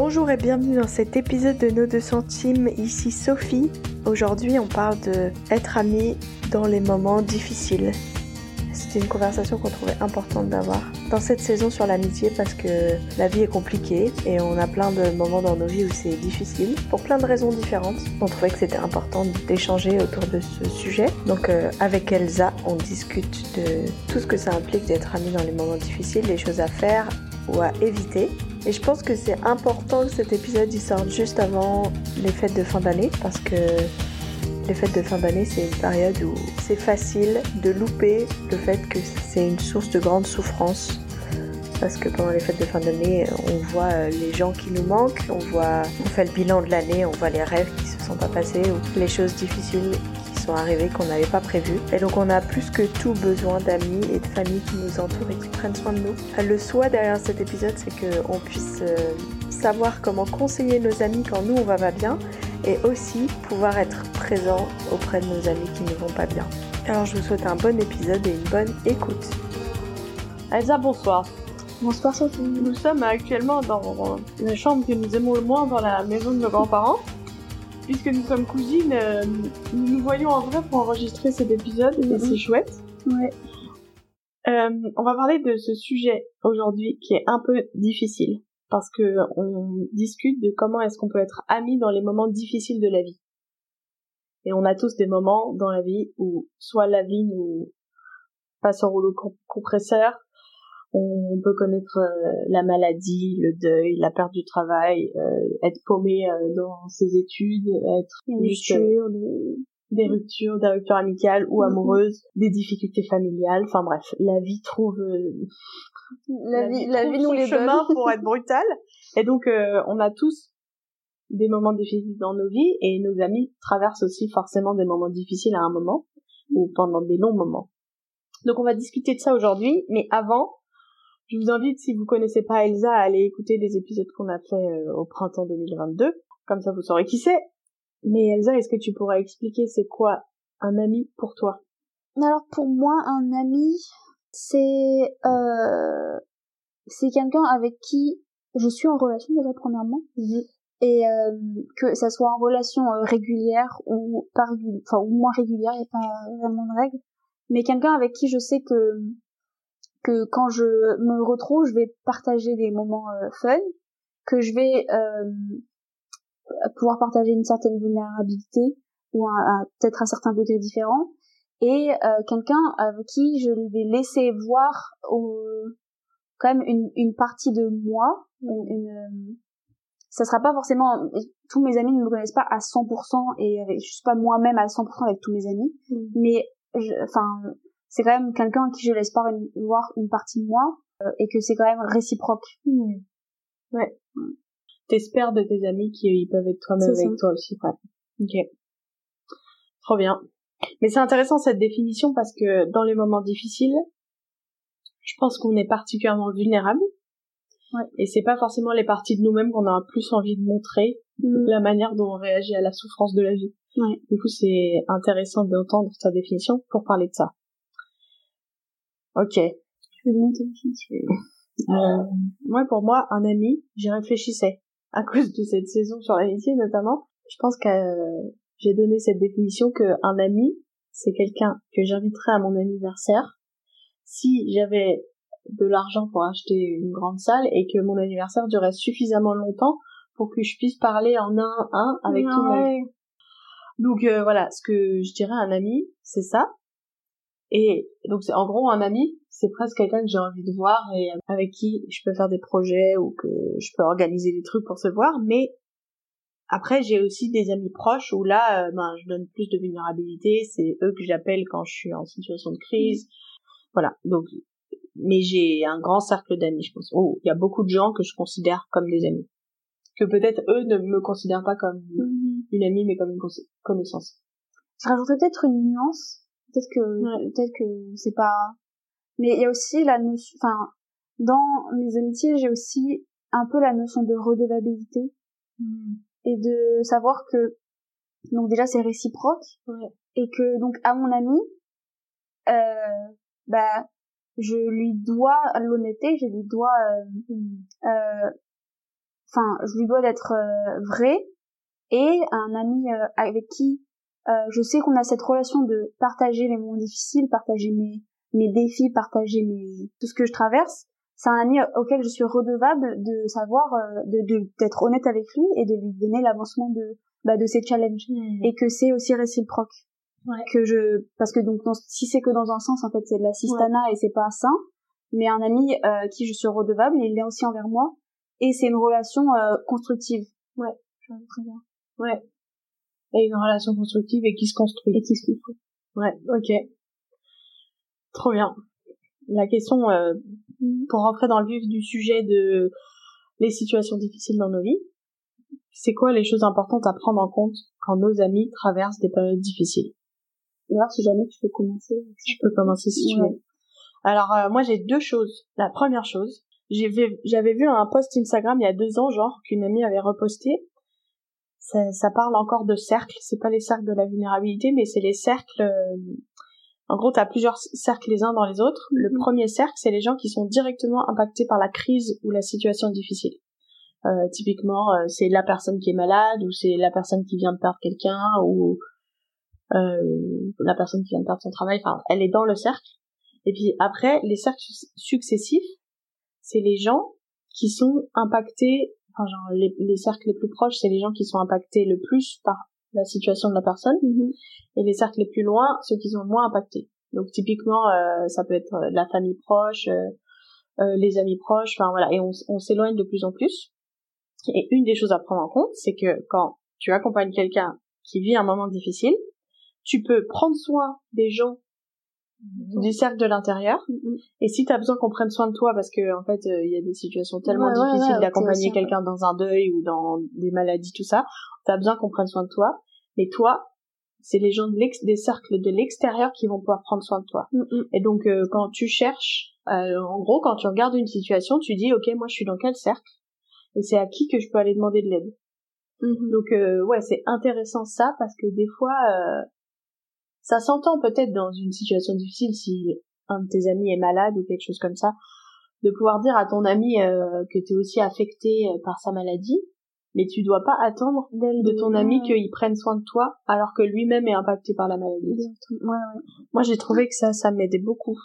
Bonjour et bienvenue dans cet épisode de Nos 2 centimes. Ici Sophie. Aujourd'hui, on parle de être amis dans les moments difficiles. C'était une conversation qu'on trouvait importante d'avoir dans cette saison sur l'amitié parce que la vie est compliquée et on a plein de moments dans nos vies où c'est difficile pour plein de raisons différentes. On trouvait que c'était important d'échanger autour de ce sujet. Donc euh, avec Elsa, on discute de tout ce que ça implique d'être amis dans les moments difficiles, les choses à faire ou à éviter. Et je pense que c'est important que cet épisode il sorte juste avant les fêtes de fin d'année parce que les fêtes de fin d'année, c'est une période où c'est facile de louper le fait que c'est une source de grande souffrance. Parce que pendant les fêtes de fin d'année, on voit euh, les gens qui nous manquent, on voit, on fait le bilan de l'année, on voit les rêves qui se sont pas passés ou les choses difficiles sont arrivées qu'on n'avait pas prévues. Et donc on a plus que tout besoin d'amis et de familles qui nous entourent et qui prennent soin de nous. Le souhait derrière cet épisode, c'est qu'on puisse euh, savoir comment conseiller nos amis quand nous on va pas bien et aussi pouvoir être présent auprès de nos amis qui ne vont pas bien. Alors je vous souhaite un bon épisode et une bonne écoute. Elsa, bonsoir. Bonsoir Sophie. Nous sommes actuellement dans la chambre que nous aimons le moins dans la maison de nos grands-parents. Puisque nous sommes cousines, euh, nous nous voyons en vrai pour enregistrer cet épisode et Mhm. c'est chouette. Ouais. Euh, on va parler de ce sujet aujourd'hui qui est un peu difficile parce que on discute de comment est-ce qu'on peut être amis dans les moments difficiles de la vie. Et on a tous des moments dans la vie où soit la vie nous passe au rouleau comp- compresseur, on peut connaître euh, la maladie, le deuil, la perte du travail, euh, être paumé euh, dans ses études, être juste, euh, ruptures, des ruptures, des ruptures amicales ou Mhm. amoureuses, des difficultés familiales, enfin bref, la vie trouve euh, La, vie, la trouve vie nous son les chemin pour être brutale. Et donc euh, on a tous des moments difficiles dans nos vies et nos amis traversent aussi forcément des moments difficiles à un moment ou pendant des longs moments. Donc on va discuter de ça aujourd'hui, mais avant, je vous invite si vous connaissez pas Elsa à aller écouter les épisodes qu'on a fait euh, au printemps 2022, comme ça vous saurez qui c'est. Mais Elsa, est-ce que tu pourrais expliquer c'est quoi un ami pour toi? Alors pour moi, un ami, c'est euh, c'est quelqu'un avec qui je suis en relation déjà premièrement, et euh, que ça soit en relation euh, régulière ou pas régulière, enfin ou moins régulière, il n'y a pas vraiment de règle, mais quelqu'un avec qui je sais que que quand je me retrouve, je vais partager des moments euh, fun, que je vais euh, pouvoir partager une certaine vulnérabilité ou peut-être un certain degré différent. Et euh, quelqu'un avec qui je vais laisser voir quand même une, une partie de moi une, une, ça sera pas forcément tous mes amis ne me connaissent pas à 100% et avec, je suis pas moi-même à 100% avec tous mes amis mais je- enfin c'est quand même quelqu'un à qui je laisse pas une- voir une partie de moi euh, et que c'est quand même réciproque Ouais. T'espères de tes amis qu'ils peuvent être toi-même avec toi aussi. Ouais. Ok. Trop bien. Mais c'est intéressant cette définition parce que dans les moments difficiles, je pense qu'on est particulièrement vulnérable. Ouais. Et c'est pas forcément les parties de nous-mêmes qu'on a plus envie de montrer, la manière dont on réagit à la souffrance de la vie. Ouais. Du coup, c'est intéressant d'entendre ta définition pour parler de ça. Ok. je. Euh, moi, pour moi, un ami, j'y réfléchissais. À cause de cette saison sur l'amitié, notamment, je pense que euh, j'ai donné cette définition que un ami, c'est quelqu'un que j'inviterais à mon anniversaire si j'avais de l'argent pour acheter une grande salle et que mon anniversaire durait suffisamment longtemps pour que je puisse parler en un à un avec tout le monde. Donc euh, voilà, ce que je dirais à un ami, c'est ça. Et donc c'est en gros un ami, c'est presque quelqu'un que j'ai envie de voir et avec qui je peux faire des projets ou que je peux organiser des trucs pour se voir. Mais après j'ai aussi des amis proches où là, euh, ben je donne plus de vulnérabilité. C'est eux que j'appelle quand je suis en situation de crise. Voilà. Donc, mais j'ai un grand cercle d'amis, je pense. Oh, il y a beaucoup de gens que je considère comme des amis, que peut-être eux ne me considèrent pas comme Mhm. une amie, mais comme une conna- connaissance. Je rajouterais peut-être une nuance. Peut-être que, Ouais. peut-être que c'est pas, mais il y a aussi la notion, enfin, dans mes amitiés, j'ai aussi un peu la notion de redevabilité et de savoir que, donc déjà c'est réciproque Ouais. et que donc à mon ami, euh, bah, je lui dois l'honnêteté, je lui dois euh, euh, enfin, je lui dois d'être vrai et un ami avec qui je sais qu'on a cette relation de partager les moments difficiles, partager mes mes défis, partager mes tout ce que je traverse. C'est un ami auquel je suis redevable de savoir, de d'être honnête avec lui et de lui donner l'avancement de bah, de ces challenges mmh. et que c'est aussi réciproque. Ouais. Que je parce que donc si c'est que dans un sens en fait c'est de l'assistanat et c'est pas sain, mais un ami euh, qui je suis redevable, il l'est aussi envers moi et c'est une relation euh, constructive. Ouais, très bien. Ouais. Et une relation constructive et qui se construit. Et qui se construit. Ouais, ok. Trop bien. La question, euh, pour rentrer dans le vif du sujet de les situations difficiles dans nos vies, c'est quoi les choses importantes à prendre en compte quand nos amis traversent des périodes difficiles? Alors, si jamais tu peux commencer. Je peux commencer si tu veux. Alors, euh, moi, j'ai deux choses. La première chose, j'avais vu un post Instagram il y a deux ans, genre, qu'une amie avait reposté. Ça, ça parle encore de cercles. C'est pas les cercles de la vulnérabilité, mais c'est les cercles. Euh, en gros, tu as plusieurs cercles les uns dans les autres. Le mhm. premier cercle, c'est les gens qui sont directement impactés par la crise ou la situation difficile. Euh, typiquement, euh, c'est la personne qui est malade ou c'est la personne qui vient de perdre quelqu'un ou euh, la personne qui vient de perdre son travail. Enfin, elle est dans le cercle. Et puis après, les cercles successifs, c'est les gens qui sont impactés. Enfin, genre les, les cercles les plus proches, c'est les gens qui sont impactés le plus par la situation de la personne. Mm-hmm. Et les cercles les plus loin, ceux qui sont moins impactés. Donc typiquement, euh, ça peut être la famille proche, euh, les amis proches, enfin voilà, et on, on s'éloigne de plus en plus. Et une des choses à prendre en compte, c'est que quand tu accompagnes quelqu'un qui vit un moment difficile, tu peux prendre soin des gens du cercle de l'intérieur mm-hmm. et si tu as besoin qu'on prenne soin de toi parce que en fait euh, il y a des situations tellement difficiles d'accompagner quelqu'un dans un deuil ou dans des maladies tout ça tu as besoin qu'on prenne soin de toi et toi c'est les gens de l'ex des cercles de l'extérieur qui vont pouvoir prendre soin de toi mm-hmm. et donc euh, quand tu cherches euh, en gros quand tu regardes une situation tu dis ok moi je suis dans quel cercle et c'est à qui que je peux aller demander de l'aide. Donc ouais, c'est intéressant ça parce que des fois ça s'entend peut-être dans une situation difficile si un de tes amis est malade ou quelque chose comme ça, de pouvoir dire à ton ami euh, que tu es aussi affecté par sa maladie, mais tu dois pas attendre de ton ami qu'il prenne soin de toi alors que lui-même est impacté par la maladie. Moi j'ai trouvé que ça ça m'aidait beaucoup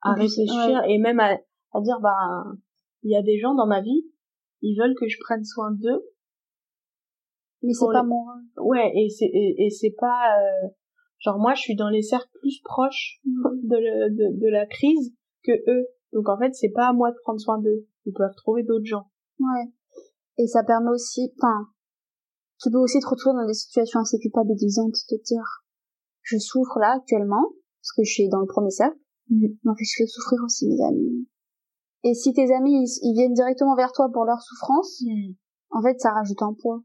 à réfléchir et même à, à dire bah il y a des gens dans ma vie, ils veulent que je prenne soin d'eux. Mais c'est pas moi. Ouais, et c'est et, c'est pas euh, genre moi je suis dans les cercles plus proches mm. de, de, de la crise que eux. Donc en fait, c'est pas à moi de prendre soin d'eux. Ils peuvent trouver d'autres gens. Ouais. Et ça permet aussi enfin tu peux aussi te retrouver dans des situations assez culpabilisantes de te dire je souffre là actuellement parce que je suis dans le premier cercle. Mm. En fait, je fais souffrir aussi mes amis et si tes amis ils, viennent directement vers toi pour leur souffrance, hmm. en fait ça rajoute un poids.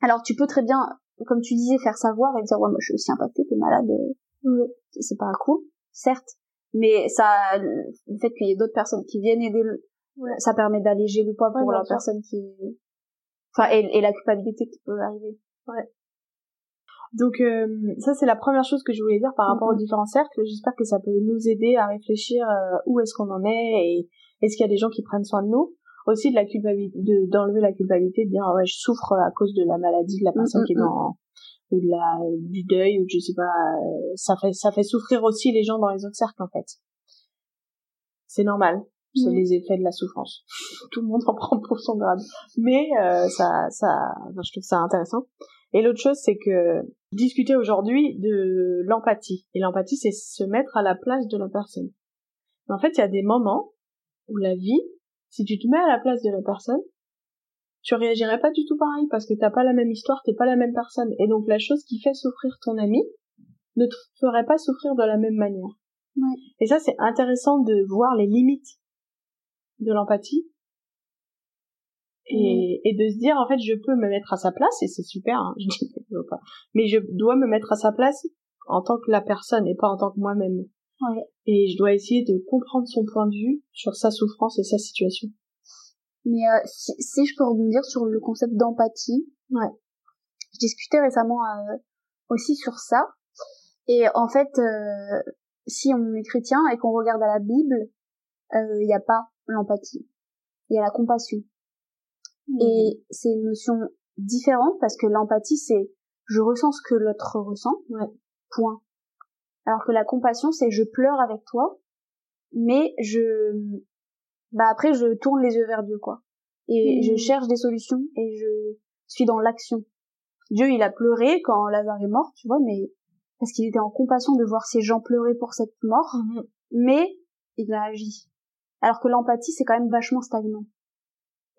Alors tu peux très bien, comme tu disais, faire savoir et dire ouais moi je suis aussi impactée, t'es malade, euh, c'est pas cool, certes, mais ça, le fait qu'il y ait d'autres personnes qui viennent aider, ça permet d'alléger le poids pour la personne qui, enfin et, et la culpabilité qui peut arriver. Ouais. Donc euh, ça c'est la première chose que je voulais dire par rapport aux différents cercles. J'espère que ça peut nous aider à réfléchir euh, où est-ce qu'on en est et est-ce qu'il y a des gens qui prennent soin de nous Aussi de la culpabilité, d'enlever la culpabilité, de dire ah ouais je souffre à cause de la maladie de la personne qui est dans ou de la du deuil ou je sais pas. Euh, ça fait ça fait souffrir aussi les gens dans les autres cercles en fait. C'est normal. C'est les effets de la souffrance. Tout le monde en prend pour son grade. Mais euh, ça, ça, je trouve ça intéressant. Et l'autre chose, c'est que discuter aujourd'hui de l'empathie. Et l'empathie, c'est se mettre à la place de la personne. en fait, il y a des moments ou la vie, si tu te mets à la place de la personne, tu réagirais pas du tout pareil parce que t'as pas la même histoire, t'es pas la même personne. Et donc la chose qui fait souffrir ton ami ne te ferait pas souffrir de la même manière. Ouais. Et ça, c'est intéressant de voir les limites de l'empathie et, et, de se dire en fait je peux me mettre à sa place et c'est super hein, je dis pas mais je dois me mettre à sa place en tant que la personne et pas en tant que moi-même et je dois essayer de comprendre son point de vue sur sa souffrance et sa situation. Mais euh, si, si, je peux rebondir sur le concept d'empathie, ouais. je discutais récemment euh, aussi sur ça. Et en fait, euh, si on est chrétien et qu'on regarde à la Bible, il n'y a pas l'empathie. Il y a la compassion. Et c'est une notion différente parce que l'empathie, c'est je ressens ce que l'autre ressent. Point. Alors que la compassion, c'est je pleure avec toi, mais je, bah après je tourne les yeux vers Dieu quoi. Et je cherche des solutions et je suis dans l'action. Dieu, il a pleuré quand Lazare est mort, tu vois, mais parce qu'il était en compassion de voir ces gens pleurer pour cette mort, Mhm. mais il a agi. Alors que l'empathie, c'est quand même vachement stagnant.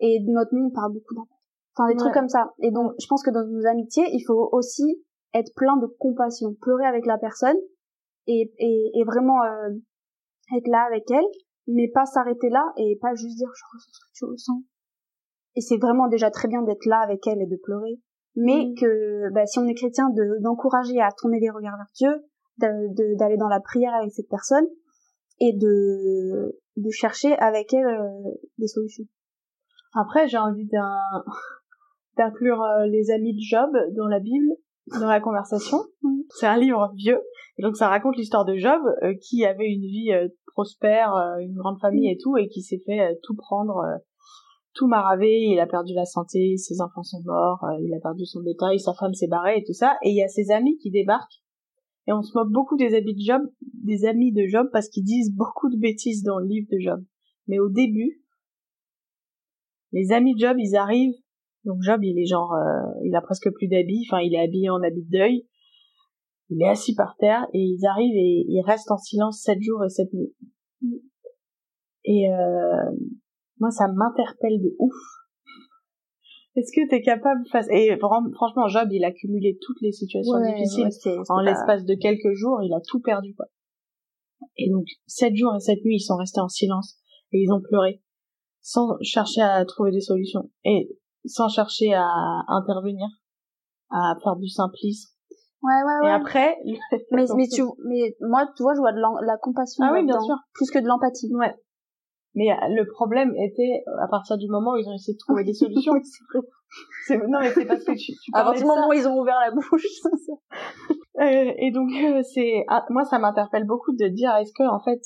Et notre monde parle beaucoup d'empathie. Enfin, des Ouais. trucs comme ça. Et donc, je pense que dans nos amitiés, il faut aussi être plein de compassion, pleurer avec la personne et, et, et vraiment euh, être là avec elle, mais pas s'arrêter là et pas juste dire je ressens ce que tu ressens. Et c'est vraiment déjà très bien d'être là avec elle et de pleurer, mais Mm. que bah, si on est chrétien, de- d'encourager à tourner les regards vers Dieu, d'aller dans la prière avec cette personne et de, de chercher avec elle euh, des solutions. Après, j'ai envie d'inclure euh, les amis de Job dans la Bible, dans la conversation. C'est un livre vieux. Et donc, ça raconte l'histoire de Job, euh, qui avait une vie euh, prospère, euh, une grande famille et tout, et qui s'est fait euh, tout prendre, euh, tout maraver. Il a perdu la santé, ses enfants sont morts, il a perdu son bétail, sa femme s'est barrée et tout ça. Et il y a ses amis qui débarquent. Et on se moque beaucoup des amis de Job, des amis de Job, parce qu'ils disent beaucoup de bêtises dans le livre de Job. Mais au début, les amis de Job, ils arrivent. Donc Job, il est genre, euh, il a presque plus d'habits. Enfin, il est habillé en habit de deuil. Il est assis par terre et ils arrivent et ils restent en silence sept jours et sept nuits. Et euh, moi, ça m'interpelle de ouf. Est-ce que t'es capable face et franchement, Job, il a cumulé toutes les situations difficiles ouais, en pas- l'espace de quelques jours, il a tout perdu quoi. Et donc sept jours et sept nuits, ils sont restés en silence et ils ont pleuré sans chercher à trouver des solutions et sans chercher à intervenir, à faire du simplisme. Ouais, ouais, ouais. Et après, mais, mais tu, mais moi, tu vois, je vois de la compassion Ah oui, bien sûr. plus que de l'empathie. ouais. Mais euh, le problème était à partir du moment où ils ont essayé de trouver des solutions. C'est- non mais c'est parce que tu, tu À partir du moment où ils ont ouvert la bouche. Euh, et donc euh, c'est ah, moi ça m'interpelle beaucoup de dire est-ce que en fait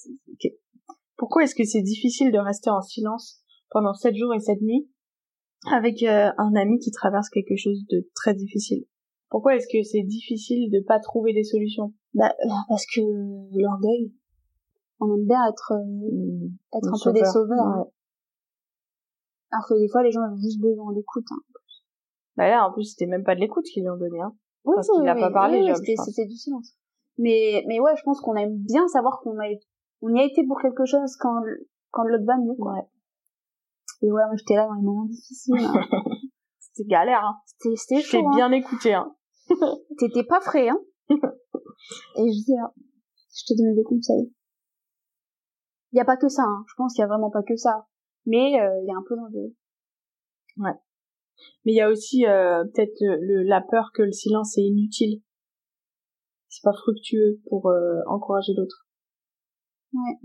pourquoi est-ce que c'est difficile de rester en silence pendant sept jours et sept nuits avec euh, un ami qui traverse quelque chose de très difficile? Pourquoi est-ce que c'est difficile de pas trouver des solutions? Bah, parce que l'orgueil, on aime bien être, euh, être un peu des sauveur, sauveurs. hein. ouais. Alors que des fois, les gens ont juste besoin d'écoute. Hein. bah là en plus c'était même pas de l'écoute qu'ils lui ont donné hein Oui, Parce qu'il a pas parlé, oui, Job, c'était, du silence. Mais, mais ouais, je pense qu'on aime bien savoir qu'on a, on y a été pour quelque chose quand, quand l'autre va mieux, ouais Et ouais, moi, j'étais là dans les moments difficiles. hein. c'était galère hein C'était, chaud, hein. bien écouté hein T'étais pas frais, hein. Et je disais, ah, je t'ai donné des conseils. Il y a pas que ça, hein. Je pense qu'il y a vraiment pas que ça. Mais, euh, il y a un peu d'orgueil. Mais il y a aussi euh, peut-être euh, le, la peur que le silence est inutile. C'est pas fructueux pour euh, encourager l'autre. Ouais.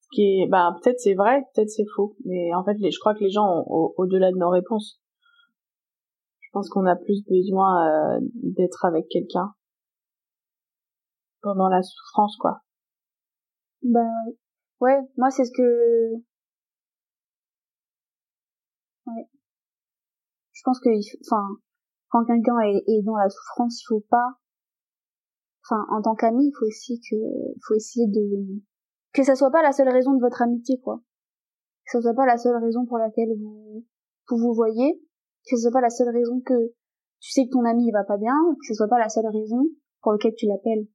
Ce qui est, bah peut-être c'est vrai, peut-être c'est faux. Mais en fait, les, je crois que les gens ont au- au-delà de nos réponses. Pense qu'on a plus besoin euh, d'être avec quelqu'un pendant la souffrance, quoi. Bah, ouais. Ouais, moi, c'est ce que, ouais. Je pense que, enfin, quand quelqu'un est, dans la souffrance, il faut pas, enfin, en tant qu'ami, il faut essayer que, faut essayer de, que ça soit pas la seule raison de votre amitié, quoi. Que ça soit pas la seule raison pour laquelle vous, vous vous voyez. Que ce soit pas la seule raison que tu sais que ton ami il va pas bien. Que ce soit pas la seule raison pour laquelle tu l'appelles.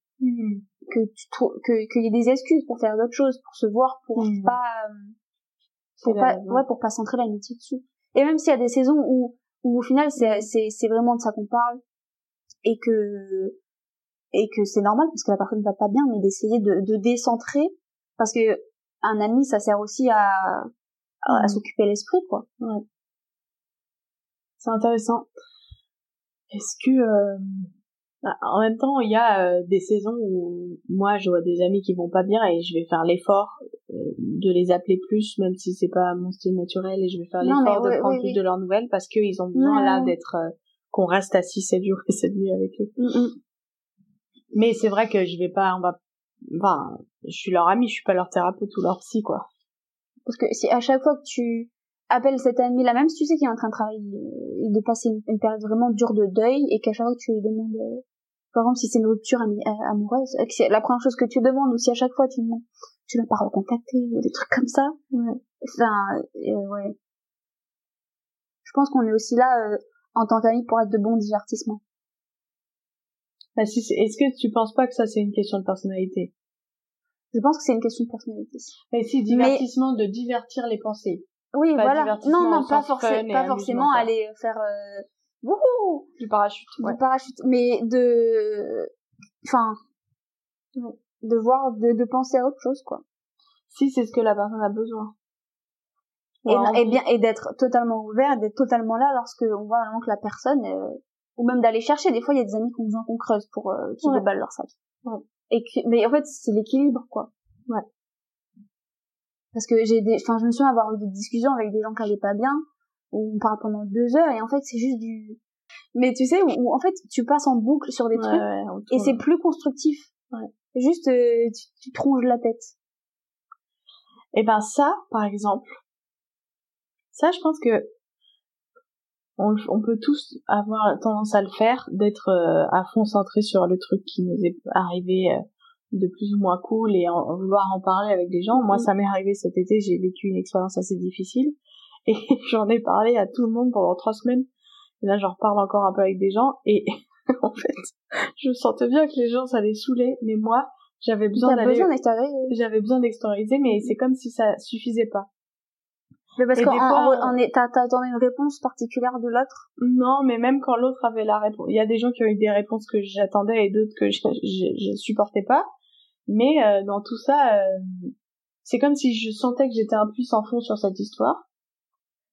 Que tu que, qu'il y ait des excuses pour faire d'autres choses, pour se voir, pour Mhm. pas, euh, pour pas, ouais, pour pas centrer l'amitié dessus. Et même s'il y a des saisons où, où au final c'est, c'est, c'est vraiment de ça qu'on parle et que, et que c'est normal parce que la personne va pas bien, mais d'essayer de, de décentrer parce que un ami ça sert aussi à, à, à Mhm. s'occuper l'esprit quoi. C'est intéressant. Est-ce que euh, bah, en même temps il y a euh, des saisons où moi je vois des amis qui vont pas bien et je vais faire l'effort euh, de les appeler plus même si c'est pas mon style naturel et je vais faire l'effort de prendre oui, plus oui. de leurs nouvelles parce qu'ils ont besoin là d'être euh, qu'on reste assis 7 jours et 7 nuits avec eux. Mais c'est vrai que je vais pas on va enfin je suis leur ami, je suis pas leur thérapeute ou leur psy quoi. Parce que si à chaque fois que tu appelle cet ami là même si tu sais qu'il est en train de travailler et de passer une, période vraiment dure de deuil et qu'à chaque fois que tu lui demandes euh, par exemple si c'est une rupture euh, amoureuse que c'est la première chose que tu demandes ou si à chaque fois tu demandes tu l'as pas recontacté ou des trucs comme ça. Enfin euh, ouais. Je pense qu'on est aussi là en tant qu'amis pour être de bons divertissements. Bah, si est-ce que tu penses pas que ça c'est une question de personnalité? Je pense que c'est une question de personnalité. Mais si, divertissement de divertir les pensées. Oui, voilà. Non, non, pas, forcément, pas forcément aller faire euh, wouhou, du parachute. Du parachute, mais de, enfin, de voir, de, de penser à autre chose, quoi. Si c'est ce que la personne a besoin. Et, et, bien, et d'être totalement ouvert, d'être totalement là lorsque on voit vraiment que la personne, euh, ou même d'aller chercher. Des fois, il y a des amis qui ont besoin qu'on creuse pour euh, qu'ils déballent leur sac. Ouais. Et que, mais en fait, c'est l'équilibre, quoi. Ouais. Parce que j'ai des, enfin, je me souviens avoir eu des discussions avec des gens qui allaient pas bien, où on parle pendant deux heures, et en fait, c'est juste du, mais tu sais, où, en fait, tu passes en boucle sur des trucs, et c'est plus constructif. Ouais. Juste, euh, tu, tu tronches la tête. Et ben ça, par exemple, ça, je pense que on, on, peut tous avoir tendance à le faire, d'être euh, à fond centré sur le truc qui nous est arrivé euh, de plus ou moins cool et en, vouloir en parler avec des gens. Moi, mm. ça m'est arrivé cet été, j'ai vécu une expérience assez difficile et j'en ai parlé à tout le monde pendant trois semaines. Et là, j'en reparle encore un peu avec des gens et en fait, je sentais bien que les gens, ça les saoulait, mais moi, j'avais besoin d'aller... J'avais besoin d'extérioriser, mais c'est comme si ça suffisait pas. Mais parce est, t'attendais une réponse particulière de l'autre? Non, mais même quand l'autre avait la réponse, il y a des gens qui ont eu des réponses que j'attendais et d'autres que je, je, supportais pas. Mais euh, dans tout ça, euh, c'est comme si je sentais que j'étais un puissant fond sur cette histoire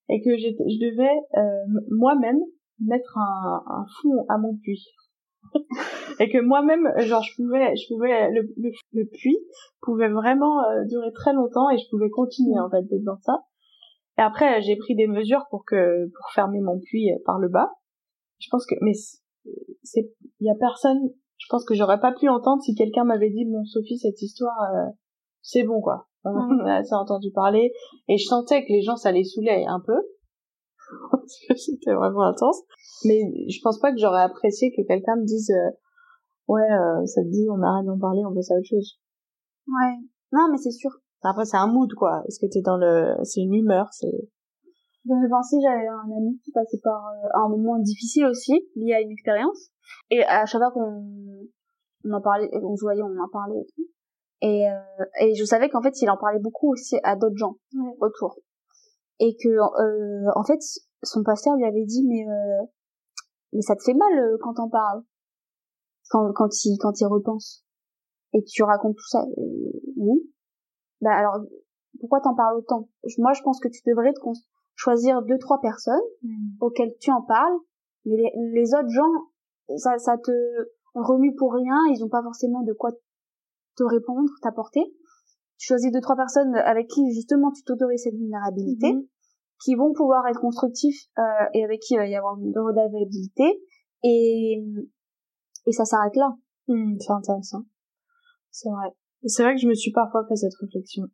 et que je devais euh, moi-même mettre un, un fond à mon puits. et que moi-même, genre, je pouvais, je pouvais, le, le, puits pouvait vraiment durer très longtemps et je pouvais continuer en fait dans ça et après, j'ai pris des mesures pour que pour fermer mon puits par le bas. Je pense que mais c'est il y a personne. Je pense que j'aurais pas pu entendre si quelqu'un m'avait dit bon Sophie cette histoire euh, c'est bon quoi. On a assez entendu parler et je sentais que les gens ça les saoulait un peu parce que c'était vraiment intense. Mais je pense pas que j'aurais apprécié que quelqu'un me dise euh, ouais euh, ça te dit on arrête d'en parler on passe à autre chose. Ouais. Non mais c'est sûr. Après, c'est un mood, quoi. Est-ce que t'es dans le, c'est une humeur, c'est... Je pensais, j'avais un ami qui passait par euh, un moment difficile aussi, lié à une expérience. Et à chaque fois qu'on on en parlait, on se voyait, on en parlait et tout. Et, euh, et je savais qu'en fait, il en parlait beaucoup aussi à d'autres gens autour. Et que, euh, en fait, son pasteur lui avait dit, mais, euh, mais ça te fait mal euh, quand t'en parles. Quand, quand il, quand il repense. Et tu racontes tout ça. oui bah alors pourquoi t'en parles autant? Moi, je pense que tu devrais te choisir deux trois personnes hmm. auxquelles tu en parles, mais les, autres gens, ça, ça te remue pour rien, ils ont pas forcément de quoi te répondre, t'apporter. Tu choisis deux trois personnes avec qui justement tu t'autorises cette vulnérabilité, hmm. qui vont pouvoir être constructifs euh, et avec qui il va y avoir une redavabilité et et ça s'arrête là. Hmm, c'est intéressant. C'est vrai. C'est vrai que je me suis parfois fait cette réflexion.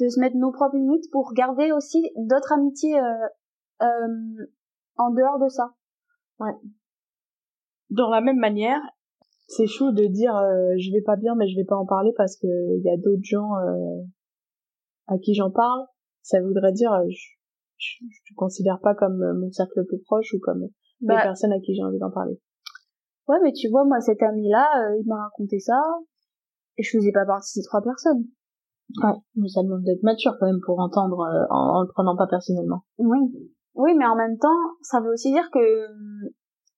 De se mettre nos propres limites pour garder aussi d'autres amitiés euh, euh, en dehors de ça. Ouais. Dans la même manière, c'est chaud de dire euh, je vais pas bien mais je vais pas en parler parce que il y a d'autres gens euh, à qui j'en parle. Ça voudrait dire euh, je, je, je, considère pas comme mon cercle le plus proche ou comme bah, les personnes à qui j'ai envie d'en parler. Ouais, mais tu vois, moi, cet ami-là, il m'a raconté ça et je faisais pas partie de ces trois personnes. Ouais, mais ça demande d'être mature quand même pour entendre euh, en, le prenant pas personnellement. Oui. Oui, mais en même temps, ça veut aussi dire que euh,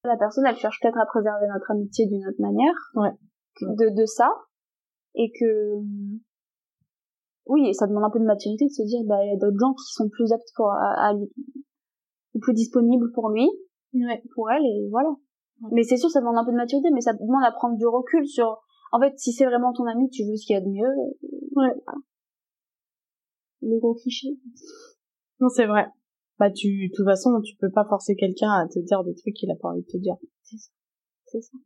la personne, elle cherche peut-être à préserver notre amitié d'une autre manière. Ouais. De, de ça. Et que, oui, et ça demande un peu de maturité de se dire, bah, il y a d'autres gens qui sont plus aptes pour, à, lui, ou plus disponibles pour lui. Ouais. Pour elle, et voilà. Mais c'est sûr, ça demande un peu de maturité, mais ça demande à prendre du recul sur en fait, si c'est vraiment ton ami, tu veux ce qu'il y a de mieux. Ouais. Le gros cliché. Non, c'est vrai. Bah, tu, de toute façon, tu peux pas forcer quelqu'un à te dire des trucs qu'il a pas envie de te dire. C'est ça. C'est ça.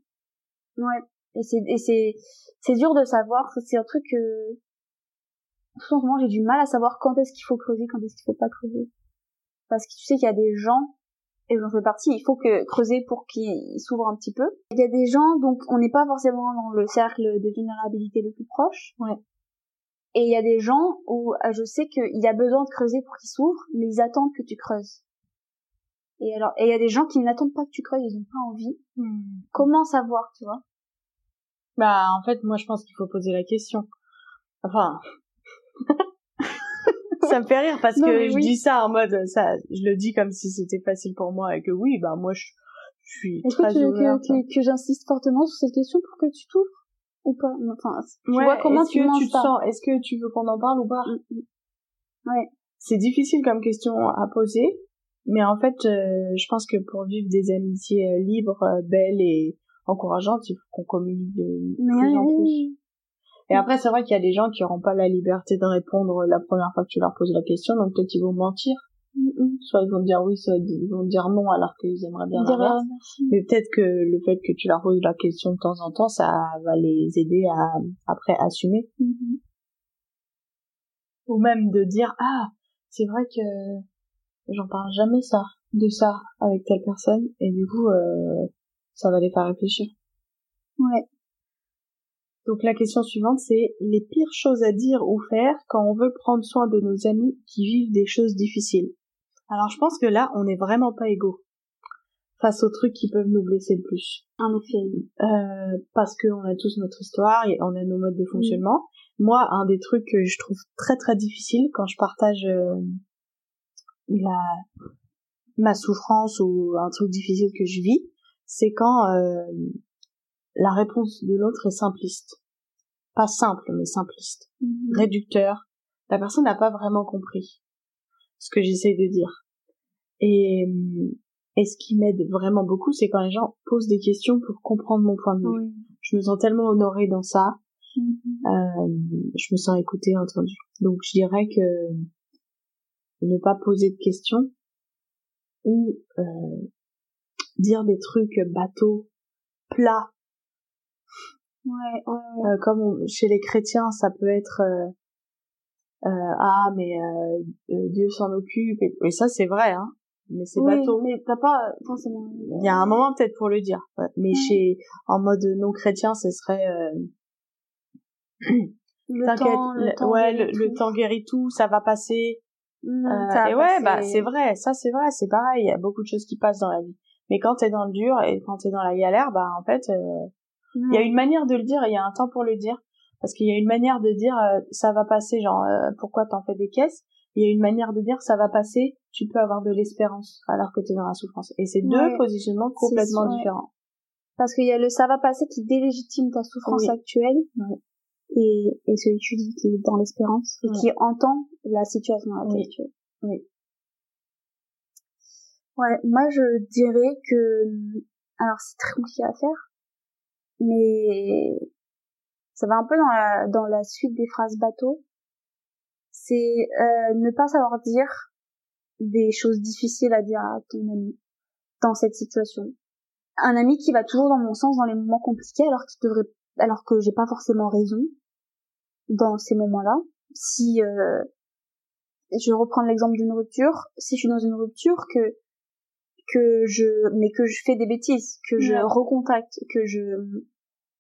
Ouais. Et c'est, et c'est, c'est dur de savoir. C'est un truc que, franchement, j'ai du mal à savoir quand est-ce qu'il faut creuser, quand est-ce qu'il faut pas creuser. parce que tu sais qu'il y a des gens et j'en fais partie, il faut que creuser pour qu'ils s'ouvrent un petit peu. Il y a des gens, donc on n'est pas forcément dans le cercle de vulnérabilité le plus proche. Ouais. Et il y a des gens où euh, je sais qu'il y a besoin de creuser pour qu'ils s'ouvrent, mais ils attendent que tu creuses. Et alors, et il y a des gens qui n'attendent pas que tu creuses, ils n'ont pas envie. Hmm. Comment savoir, tu vois? Bah, en fait, moi, je pense qu'il faut poser la question. Enfin, ça me fait rire parce que je dis ça en mode, ça, je le dis comme si c'était facile pour moi et que oui, bah moi, je, je suis très Est-ce que, que, j'insiste fortement sur cette question pour que tu t'ouvres ou pas? Enfin, tu vois comment tu, que tu te sens Est-ce que tu veux qu'on en parle ou pas? Mm, mm. Ouais. C'est difficile comme question à poser, mais en fait, euh, je pense que pour vivre des amitiés euh, libres, euh, belles et encourageantes, il faut qu'on communique de plus en plus. Et après, c'est vrai qu'il y a des gens qui n'auront pas la liberté de répondre la première fois que tu leur poses la question, donc peut-être ils vont mentir. Soit ils vont dire oui, soit ils vont dire non alors qu'ils aimeraient bien l'inverse. Mais peut-être que le fait que tu leur poses la question de temps en temps, ça va les aider à après assumer. Mm-hmm. Ou même de dire ah, c'est vrai que j'en parle jamais ça, de ça avec telle personne, et du coup, euh, ça va les faire réfléchir. Ouais. Donc la question suivante, c'est les pires choses à dire ou faire quand on veut prendre soin de nos amis qui vivent des choses difficiles. Alors je pense que là, on n'est vraiment pas égaux face aux trucs qui peuvent nous blesser le plus. En effet. Euh, parce qu'on a tous notre histoire et on a nos modes de fonctionnement. Moi, un des trucs que je trouve très très difficile quand je partage euh, la ma souffrance ou un truc difficile que je vis, c'est quand euh, la réponse de l'autre est simpliste. Pas simple, mais simpliste. Mhm. Réducteur. La personne n'a pas vraiment compris ce que j'essaie de dire. Et, et ce qui m'aide vraiment beaucoup, c'est quand les gens posent des questions pour comprendre mon point de vue. Je me sens tellement honorée dans ça. Mhm. Euh, je me sens écoutée, entendue. Donc je dirais que ne pas poser de questions ou euh, dire des trucs bateaux, plats, Ouais, euh, comme chez les chrétiens, ça peut être euh, euh ah mais euh, Dieu s'en occupe et, ça c'est vrai hein. Mais c'est oui, bateau mais t'as pas forcément il y a un moment peut-être pour le dire. Mais chez en mode non chrétien ce serait le temps, le, temps ouais le, temps guérit tout ça va passer. Mmh, et ouais bah c'est vrai ça c'est vrai c'est pareil il y a beaucoup de choses qui passent dans la vie. Mais quand t'es dans le dur et quand t'es dans la galère bah en fait il y a une manière de le dire et il y a un temps pour le dire. Parce qu'il y a une manière de dire euh, ça va passer, genre euh, pourquoi t'en fais des caisses. Il y a une manière de dire ça va passer, tu peux avoir de l'espérance alors que tu es dans la souffrance. Et c'est deux positionnements complètement différents. Parce qu'il y a le ça va passer qui délégitime ta souffrance actuelle et, et celui tu dis qui est dans l'espérance et qui entend la situation dans laquelle tu es. Oui. Ouais, moi je dirais que alors c'est très compliqué à faire mais ça va un peu dans la, dans la suite des phrases bateau. C'est euh, ne pas savoir dire des choses difficiles à dire à ton ami dans cette situation. Un ami qui va toujours dans mon sens dans les moments compliqués alors qu'il devrait alors que j'ai pas forcément raison dans ces moments-là. Si euh, je reprends l'exemple d'une rupture, si je suis dans une rupture que que je mais que je fais des bêtises, que je recontacte, que je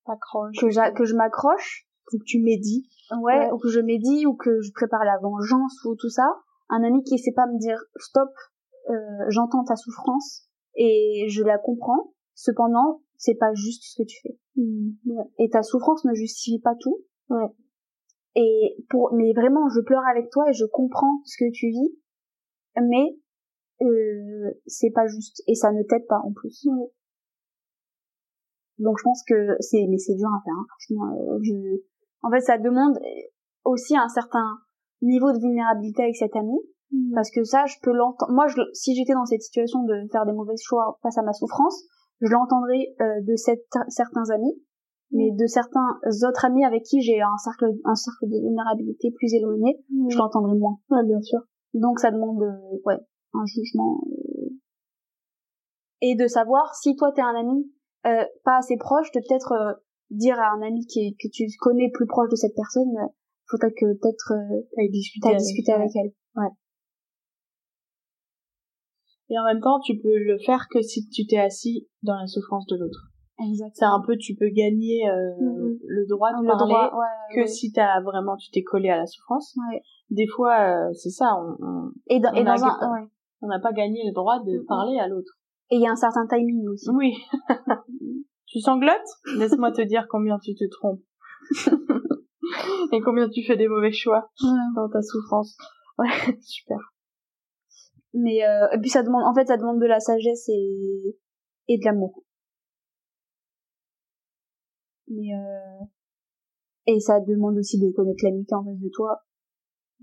que, que je m'accroche, ou que tu médis, ouais, ou que je médis, ou que je prépare la vengeance ou tout ça. Un ami qui sait pas me dire stop, euh, j'entends ta souffrance et je la comprends. Cependant, c'est pas juste ce que tu fais. Mmh. Et ta souffrance ne justifie pas tout. Ouais. Et pour, mais vraiment, je pleure avec toi et je comprends ce que tu vis, mais euh, c'est pas juste et ça ne t'aide pas en plus. Donc je pense que c'est mais c'est dur à faire. Hein, franchement, euh, je... en fait ça demande aussi un certain niveau de vulnérabilité avec cet ami mmh. parce que ça je peux l'entendre. Moi je... si j'étais dans cette situation de faire des mauvais choix face à ma souffrance, je l'entendrais euh, de cette... certains amis, mais mmh. de certains autres amis avec qui j'ai un cercle un cercle de vulnérabilité plus éloigné, mmh. je l'entendrai moins. Ouais, bien sûr. Donc ça demande euh, ouais un jugement et de savoir si toi t'es un ami euh, pas assez proche, de peut-être euh, dire à un ami qui que tu connais plus proche de cette personne, euh, faudrait que peut-être euh, discuter, discuter avec elle. Ouais. Et en même temps, tu peux le faire que si tu t'es assis dans la souffrance de l'autre. Exact. C'est un peu, tu peux gagner euh, Mhm. le droit de Le parler droit, ouais, que ouais. si t'as vraiment, tu t'es collé à la souffrance. Ouais. Des fois, euh, c'est ça, on on- Et dans, et dans un. On n'a pas gagné le droit de parler à l'autre. Et il y a un certain timing aussi. Oui. tu sanglotes? Laisse-moi te dire combien tu te trompes. Et combien tu fais des mauvais choix dans ta souffrance. Ouais, super. Mais euh, et puis ça demande, en fait, ça demande de la sagesse et et de l'amour. Mais euh, et ça demande aussi de connaître l'amitié en face de toi.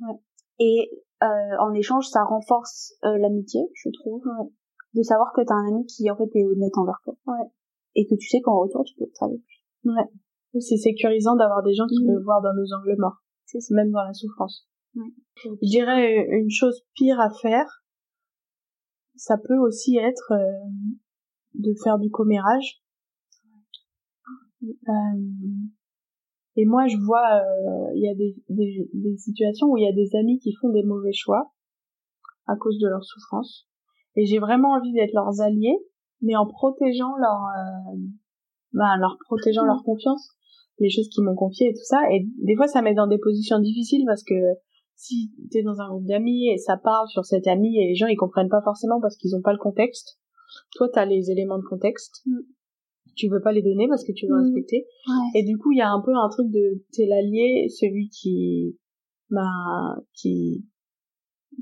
Ouais. Et euh, en échange, ça renforce euh, l'amitié, je trouve, ouais. de savoir que t'as un ami qui en fait est honnête envers toi. Ouais. Et que tu sais qu'en retour, tu peux travailler plus. Ouais. C'est sécurisant d'avoir des gens qui peuvent voir dans nos angles morts. C'est Même dans la souffrance. Ouais. Je dirais une chose pire à faire, ça peut aussi être euh, de faire du commérage. Euh, et moi, je vois, euh, il y a des, des, des situations où il y a des amis qui font des mauvais choix à cause de leur souffrance. Et j'ai vraiment envie d'être leurs alliés, mais en protégeant leur, ben, leur protégeant leur confiance, les choses qu'ils m'ont confiées et tout ça. Et des fois, ça met dans des positions difficiles parce que si t'es dans un groupe d'amis et ça parle sur cet ami et les gens ils comprennent pas forcément parce qu'ils ont pas le contexte. Toi, t'as les éléments de contexte. Mm. Tu veux pas les donner parce que tu veux Mm. respecter. Ouais. Et du coup, il y a un peu un truc de t'es l'allié, celui qui, bah, qui,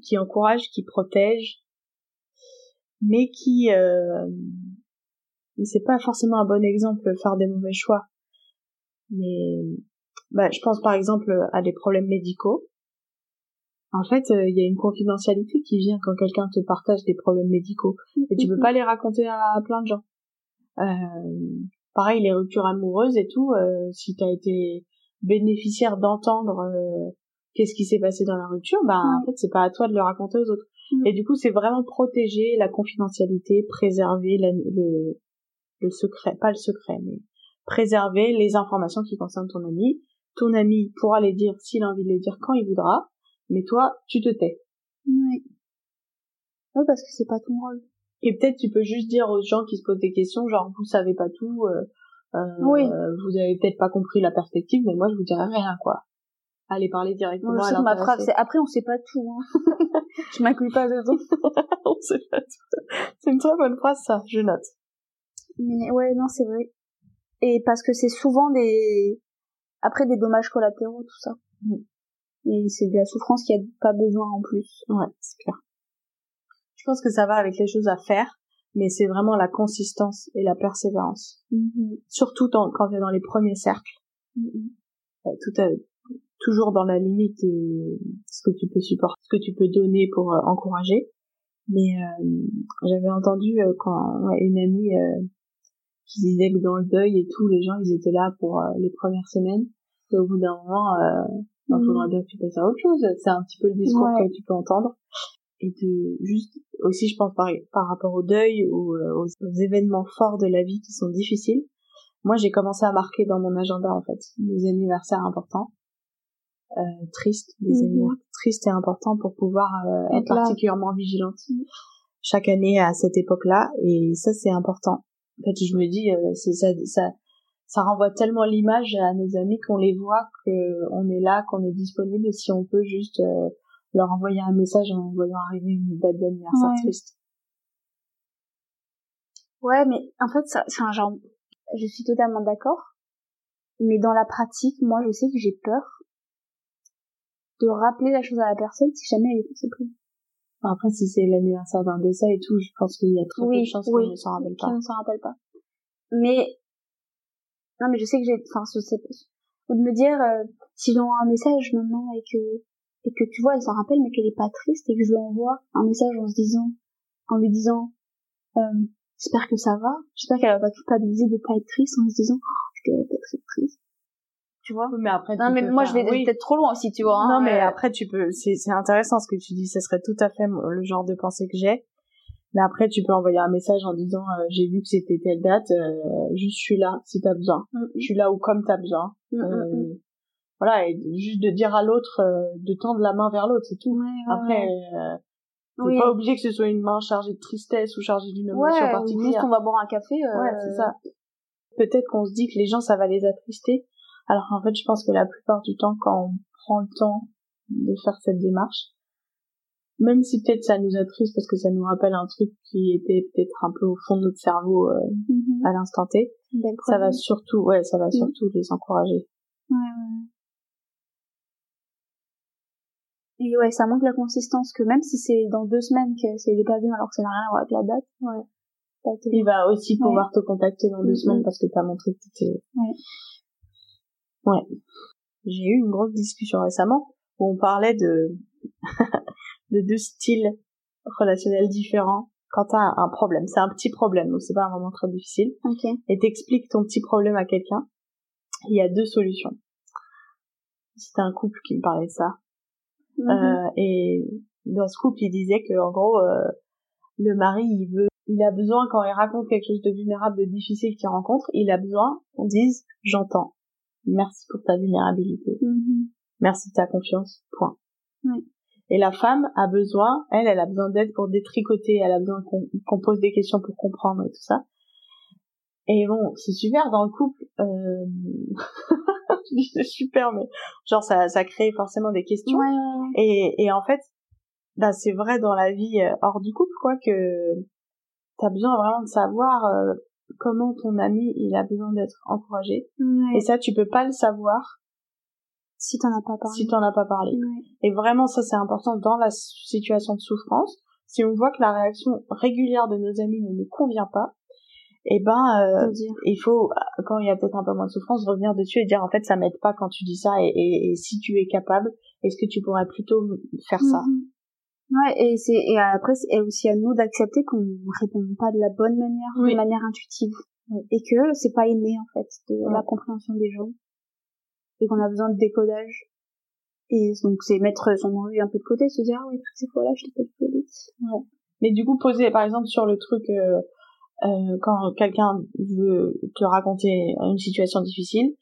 qui encourage, qui protège, mais qui, euh, c'est pas forcément un bon exemple faire des mauvais choix. Mais, bah, je pense par exemple à des problèmes médicaux. En fait, euh, il y a une confidentialité qui vient quand quelqu'un te partage des problèmes médicaux et tu peux pas les raconter à plein de gens. Euh, pareil, les ruptures amoureuses et tout, euh, si t'as été bénéficiaire d'entendre euh, qu'est-ce qui s'est passé dans la rupture, ben en fait c'est pas à toi de le raconter aux autres. Mm. Et du coup, c'est vraiment protéger la confidentialité, préserver la- le, le secret, pas le secret, mais préserver les informations qui concernent ton ami. Ton ami pourra les dire s'il a envie de les dire quand il voudra, mais toi, tu te tais. Ouais. Ouais, parce que c'est pas ton rôle. Et peut-être tu peux juste dire aux gens qui se posent des questions, genre vous savez pas tout, euh, euh, Oui. vous avez peut-être pas compris la perspective, mais moi je vous dirai rien quoi. Allez parler directement Moi, je à sais que ma phrase, c'est après on sait pas tout. Hein. je m'inclus pas dedans. On sait pas tout. C'est une très bonne phrase ça, je note. Mais ouais, non, c'est vrai. Et parce que c'est souvent des après des dommages collatéraux tout ça. Mm. Et c'est de la souffrance qui a pas besoin en plus. Ouais, c'est clair. Je pense que ça va avec les choses à faire, mais c'est vraiment la consistance et la persévérance. Surtout dans, quand tu es dans les premiers cercles. Euh, tout à, toujours dans la limite de ce que tu peux supporter, ce que tu peux donner pour euh, encourager. Mais euh, j'avais entendu euh, quand ouais, une amie euh, qui disait que dans le deuil et tout, les gens ils étaient là pour euh, les premières semaines. Et au bout d'un moment, euh, il Mhm. faudra bien que tu passes à autre chose. C'est un petit peu le discours Ouais. que tu peux entendre. Et de juste aussi, je pense par, par rapport au deuil ou euh, aux, aux événements forts de la vie qui sont difficiles. Moi, j'ai commencé à marquer dans mon agenda en fait des anniversaires importants, euh, tristes, des Mhm. anniversaires tristes et importants pour pouvoir euh, être là. particulièrement vigilante chaque année à cette époque-là. Et ça, c'est important. En fait, je me dis, euh, c'est ça, ça, ça renvoie tellement l'image à nos amis qu'on les voit, qu'on est là, qu'on est disponible, si on peut juste euh, leur envoyer un message en voyant arriver une date d'anniversaire Ouais. triste. Ouais, mais en fait, ça, c'est un genre, je suis totalement d'accord. Mais dans la pratique, moi, je sais que j'ai peur de rappeler la chose à la personne si jamais elle est plus. Après, si c'est l'anniversaire d'un décès et tout, je pense qu'il y a très peu de chances oui. qu'on ne s'en rappelle pas. ne s'en rappelle pas. Mais, non, mais je sais que j'ai, enfin, sais pas. Ou de me dire, euh, si j'envoie un message maintenant et que, et que tu vois, elle s'en rappelle, mais qu'elle est pas triste et que je lui envoie un message en se disant, en lui disant, euh, j'espère que ça va, j'espère qu'elle va pas culpabiliser de pas être triste en se disant, oh, je devrais peut-être être triste. Tu vois? Mais après, Non, mais moi, faire- je vais oui. peut-être trop loin aussi, tu vois. hein, non, mais euh, après, tu peux, c'est, c'est intéressant ce que tu dis, ce serait tout à fait le genre de pensée que j'ai. Mais après, tu peux envoyer un message en disant, euh, j'ai vu que c'était telle date, euh, juste je suis là si t'as besoin. mm, Je suis là ou comme t'as besoin. mm, mm, Euh, mm. Voilà, et juste de dire à l'autre, euh, de tendre la main vers l'autre, c'est tout. Ouais, ouais, Après, ouais. euh, T'es Oui. pas obligé que ce soit une main chargée de tristesse ou chargée d'une Ouais, émotion ou particulière. juste on va boire un café. euh, Ouais, c'est ça. Peut-être qu'on se dit que les gens, ça va les attrister. Alors qu'en fait, je pense que la plupart du temps, quand on prend le temps de faire cette démarche, même si peut-être ça nous attriste parce que ça nous rappelle un truc qui était peut-être un peu au fond de notre cerveau euh, Mhm. à l'instant T, ça va surtout, ouais, ça va surtout les encourager. Ouais, ouais. Et ouais, ça manque la consistance que même si c'est dans deux semaines que c'est pas bien alors que ça n'a rien à voir avec la date. Ouais. Il va aussi Ouais. pouvoir te contacter dans deux semaines parce que t'as montré que t'étais... Ouais. Ouais. J'ai eu une grosse discussion récemment où on parlait de, de deux styles relationnels différents quand t'as un problème. C'est un petit problème, donc c'est pas un moment très difficile. Ok. Et t'expliques ton petit problème à quelqu'un. Il y a deux solutions. C'était un couple qui me parlait de ça. Mhm. Euh, et dans ce couple, il disait que en gros, euh, le mari, il veut, il a besoin quand il raconte quelque chose de vulnérable, de difficile qu'il rencontre, il a besoin qu'on dise j'entends. Merci pour ta vulnérabilité. Mhm. Merci de ta confiance. Point. Oui. Et la femme a besoin, elle, elle a besoin d'aide pour détricoter, elle a besoin qu'on qu'on pose des questions pour comprendre et tout ça. Et bon, c'est super dans le couple. Euh... je dis c'est super, mais genre ça, ça crée forcément des questions. Ouais, ouais, ouais. Et, et en fait, bah, c'est vrai dans la vie euh, hors du couple, quoi, que t'as besoin vraiment de savoir euh, comment ton ami il a besoin d'être encouragé. Ouais. Et ça, tu peux pas le savoir Si t'en as pas parlé. si t'en as pas parlé. Ouais. Et vraiment, ça c'est important dans la situation de souffrance. Si on voit que la réaction régulière de nos amis ne nous convient pas, eh ben, euh, il faut, quand il y a peut-être un peu moins de souffrance, revenir dessus et dire en fait ça m'aide pas quand tu dis ça et, et- et si tu es capable, est-ce que tu pourrais plutôt faire ça? Mhm. Ouais, et c'est et après c'est aussi à nous d'accepter qu'on répond pas de la bonne manière, Oui. de manière intuitive, et que c'est pas inné en fait de Ouais. la compréhension des gens, et qu'on a besoin de décodage. Et donc c'est mettre son envie un peu de côté, se dire ah ouais toutes ces fois-là je t'ai pas dit. Ouais. Mais du coup, poser par exemple sur le truc euh, euh, quand quelqu'un veut te raconter une situation difficile,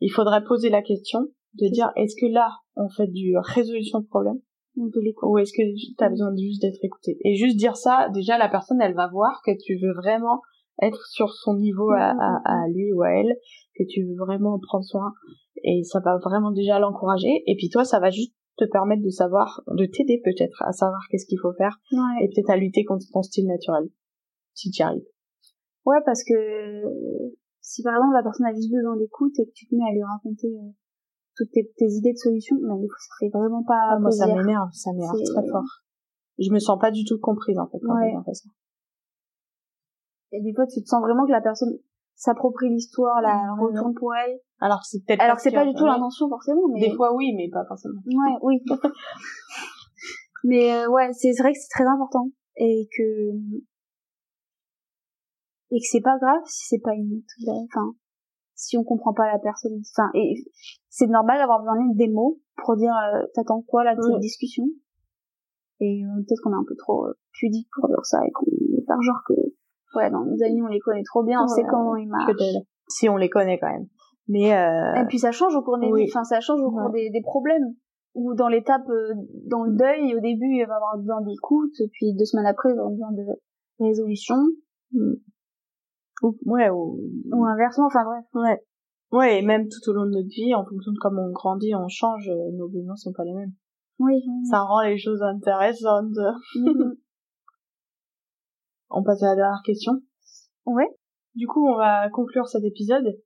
il faudrait poser la question de dire est-ce que là on fait du résolution de problème ou est-ce que tu as besoin de juste d'être écouté et juste dire ça déjà la personne elle va voir que tu veux vraiment être sur son niveau à, à, à lui ou à elle que tu veux vraiment prendre soin et ça va vraiment déjà l'encourager et puis toi ça va juste te permettre de savoir de t'aider peut-être à savoir qu'est-ce qu'il faut faire Ouais. et peut-être à lutter contre ton style naturel si tu y arrives Ouais, parce que si par exemple la personne a juste besoin d'écoute et que tu te mets à lui raconter euh, toutes tes, tes idées de solutions, ben, ça fait vraiment pas Ah, moi ça m'énerve ça m'énerve très fort je me sens pas du tout comprise en fait quand Ouais. fait ça Et des fois, tu te sens vraiment que la personne s'approprie l'histoire, la Ouais. retourne pour elle. alors c'est peut-être Alors c'est pas du tout ouais. l'intention forcément, mais des fois oui mais pas forcément ouais, oui. mais euh, ouais, c'est vrai que c'est très important et que et que c'est pas grave si c'est pas une enfin si on comprend pas la personne enfin et c'est normal d'avoir besoin des mots pour dire euh, t'attends quoi là de cette discussion? Et euh, peut-être qu'on est un peu trop euh, pudique pour dire ça et qu'on faire genre que ouais non nos amis on les connaît trop bien on sait comment ils marchent. Si on les connaît quand même. Mais euh, Et puis ça change au cours des oui. enfin ça change au cours Ouais. des, des problèmes. Ou dans l'étape, euh, dans le deuil, au début, il va avoir besoin d'écoute, puis deux semaines après, il va avoir besoin de résolution, ou, ouais, ou, ou inversement, enfin bref. ouais, ouais, et même tout au long de notre vie, en fonction de comment on grandit, on change, euh, nos besoins sont pas les mêmes. Oui. oui. Ça rend les choses intéressantes. Mhm. On passe à la dernière question. ouais. Du coup, on va conclure cet épisode.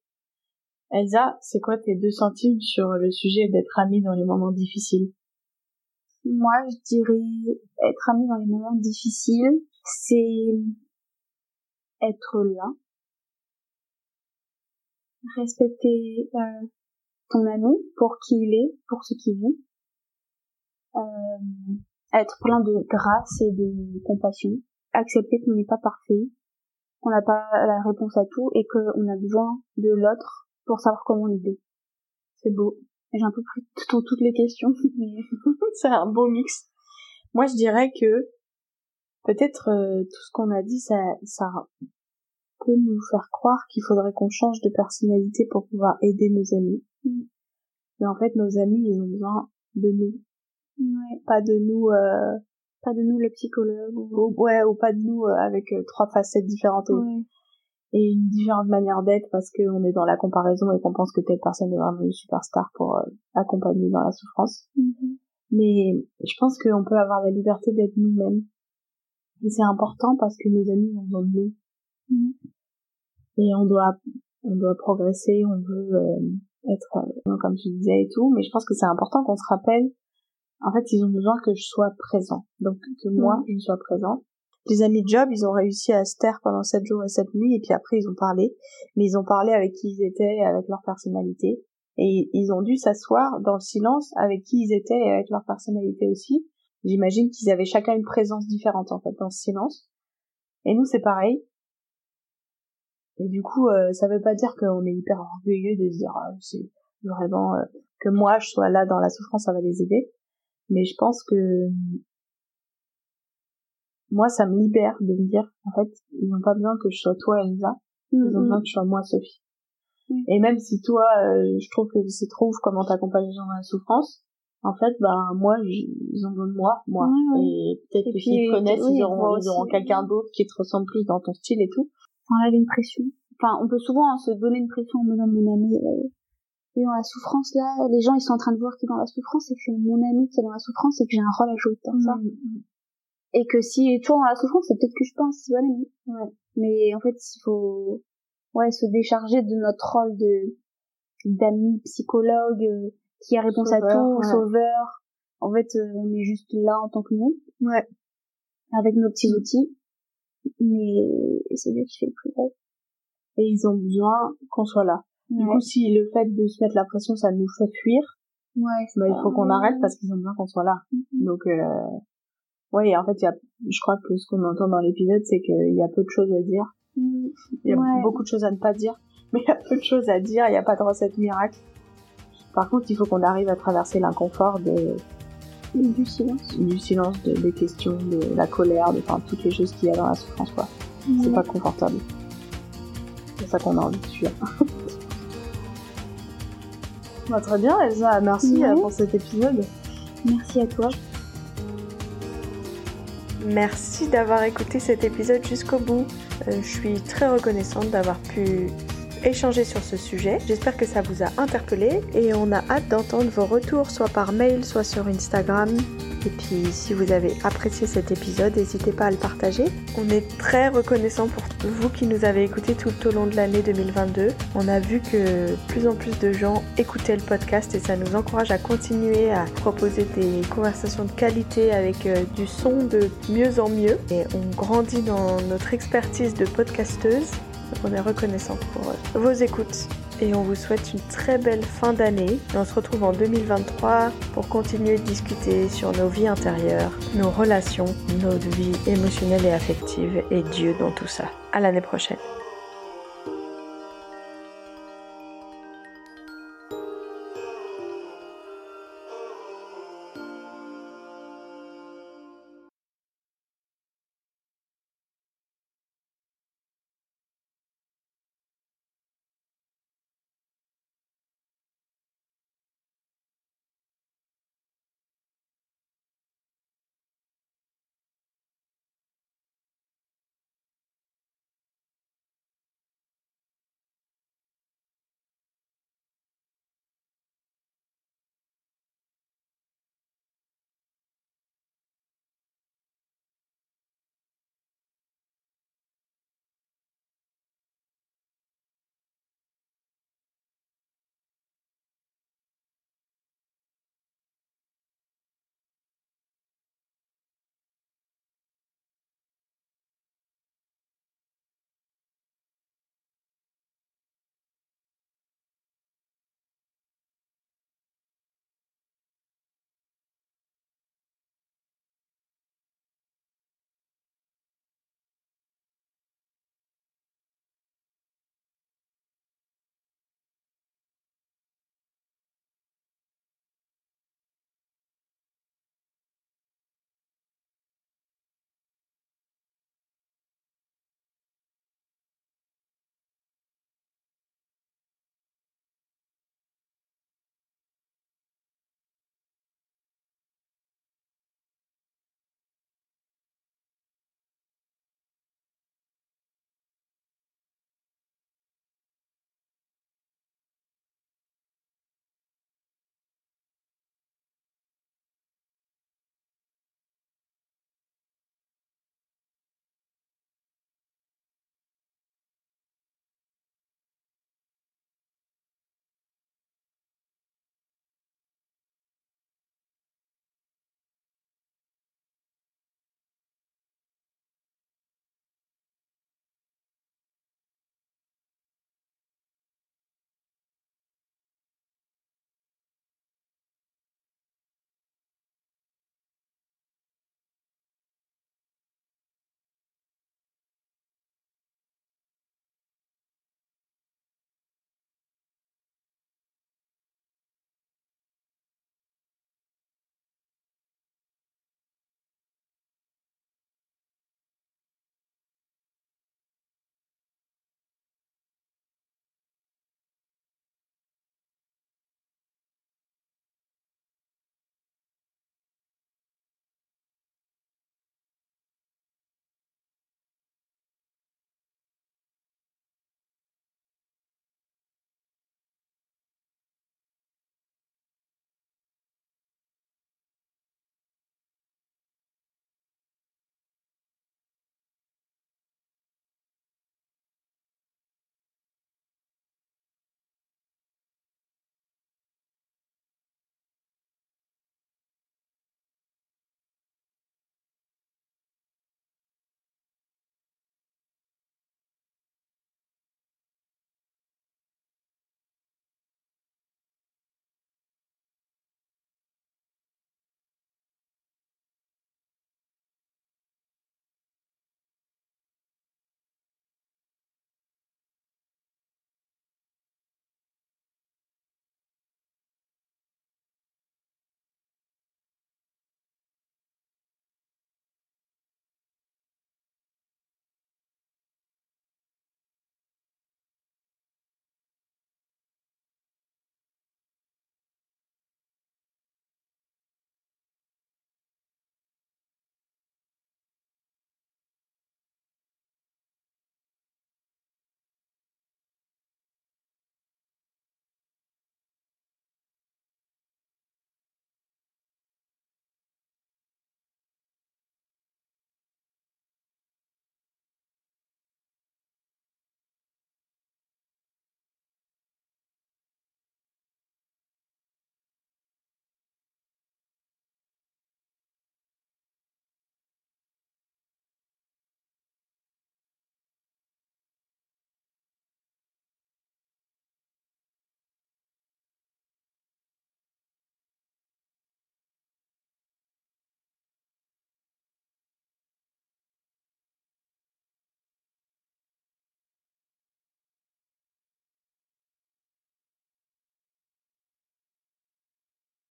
Elsa, c'est quoi tes deux centimes sur le sujet d'être amie dans les moments difficiles? Moi, je dirais être ami dans les moments difficiles, c'est être là, respecter euh, ton ami pour qui il est, pour ce qu'il vit, euh, être plein de grâce et de compassion, accepter qu'on n'est pas parfait, qu'on n'a pas la réponse à tout et qu'on a besoin de l'autre pour savoir comment l'aider. C'est beau. J'ai un peu pris tout- toutes les questions, mais c'est un beau mix. Moi, je dirais que peut-être euh, tout ce qu'on a dit, ça, ça peut nous faire croire qu'il faudrait qu'on change de personnalité pour pouvoir aider nos amis. Mais en fait, nos amis, ils ont besoin de nous, ouais. pas de nous euh, Pas de nous le psychologue. Ou, ouais, ou pas de nous euh, avec euh, trois facettes différentes et, et une différente manière d'être parce qu'on est dans la comparaison et qu'on pense que telle personne est vraiment une superstar pour euh, accompagner dans la souffrance. Mhm. Mais je pense qu'on peut avoir la liberté d'être nous-mêmes. Et c'est important parce que nos amis ont besoin de nous. Mhm. Et on doit, on doit progresser, on veut euh, être, euh, comme je disais et tout. Mais je pense que c'est important qu'on se rappelle, en fait, ils ont besoin que je sois présent. Donc, que moi, je sois présent. Les amis de job, ils ont réussi à se taire pendant sept jours et sept nuits, et puis après, ils ont parlé. Mais ils ont parlé avec qui ils étaient, avec leur personnalité. Et ils ont dû s'asseoir dans le silence avec qui ils étaient et avec leur personnalité aussi. J'imagine qu'ils avaient chacun une présence différente, en fait, dans ce silence. Et nous, c'est pareil. Et du coup, euh, ça veut pas dire qu'on est hyper orgueilleux de se dire, ah, c'est vraiment euh, que moi, je sois là dans la souffrance, ça va les aider. Mais je pense que moi, ça me libère de me dire, en fait, ils n'ont pas besoin que je sois toi, Elsa. Ils ont Mhm. besoin que je sois moi, Sophie. Oui. Et même si toi, euh, je trouve que c'est trop ouf comment t'accompagnes les gens dans la souffrance, en fait, ben moi, ils ont besoin de moi, moi. Et peut-être que s'ils te connaissent, ils auront, auront quelqu'un d'autre qui te ressemble plus dans ton style et tout. Ça enlève une pression. Enfin, on peut souvent hein, se donner une pression en me disant mon ami est dans la souffrance là. Les gens ils sont en train de voir qu'il est dans la souffrance et que c'est mon ami qui est dans la souffrance et que j'ai un rôle à jouer dans ça. Mm. Et que si est toujours dans la souffrance, c'est peut-être que je pense c'est bon ami. Ouais. Mais en fait, il faut ouais se décharger de notre rôle de d'ami psychologue euh, qui a réponse à tout, ouais. sauveur. En fait, euh, on est juste là en tant que nous Ouais. avec nos petits outils. Mais c'est Dieu qui fait le plus gros. Et ils ont besoin qu'on soit là. Du Ouais. coup, si le fait de se mettre la pression, ça nous fait fuir, Ouais, bah, il faut qu'on arrête parce qu'ils ont besoin qu'on soit là. Mhm. Donc, euh, ouais, en fait, y a, je crois que ce qu'on entend dans l'épisode, c'est qu'il y a peu de choses à dire. Mm. Il y a Ouais. beaucoup de choses à ne pas dire. Mais il y a peu de choses à dire, il n'y a pas de recette miracle. Par contre, il faut qu'on arrive à traverser l'inconfort de, Du silence. du silence, de- des questions, de la colère, de enfin, toutes les choses qu'il y a dans la souffrance, quoi. C'est pas confortable. C'est ça qu'on a envie de fuir. Bah, très bien, Elsa. Merci euh, pour cet épisode. Merci à toi. Merci d'avoir écouté cet épisode jusqu'au bout. Euh, je suis très reconnaissante d'avoir pu échanger sur ce sujet. J'espère que ça vous a interpellé et on a hâte d'entendre vos retours soit par mail, soit sur Instagram. Et puis si vous avez apprécié cet épisode, n'hésitez pas à le partager. On est très reconnaissant pour vous qui nous avez écoutés tout au long de l'année 2022. On a vu que plus en plus de gens écoutaient le podcast et ça nous encourage à continuer à proposer des conversations de qualité avec euh, du son de mieux en mieux. Et on grandit dans notre expertise de podcasteuse. On est reconnaissant pour euh, vos écoutes. Et on vous souhaite une très belle fin d'année. Et on se retrouve en 2023 pour continuer de discuter sur nos vies intérieures, nos relations, notre vie émotionnelle et affective et Dieu dans tout ça. À l'année prochaine.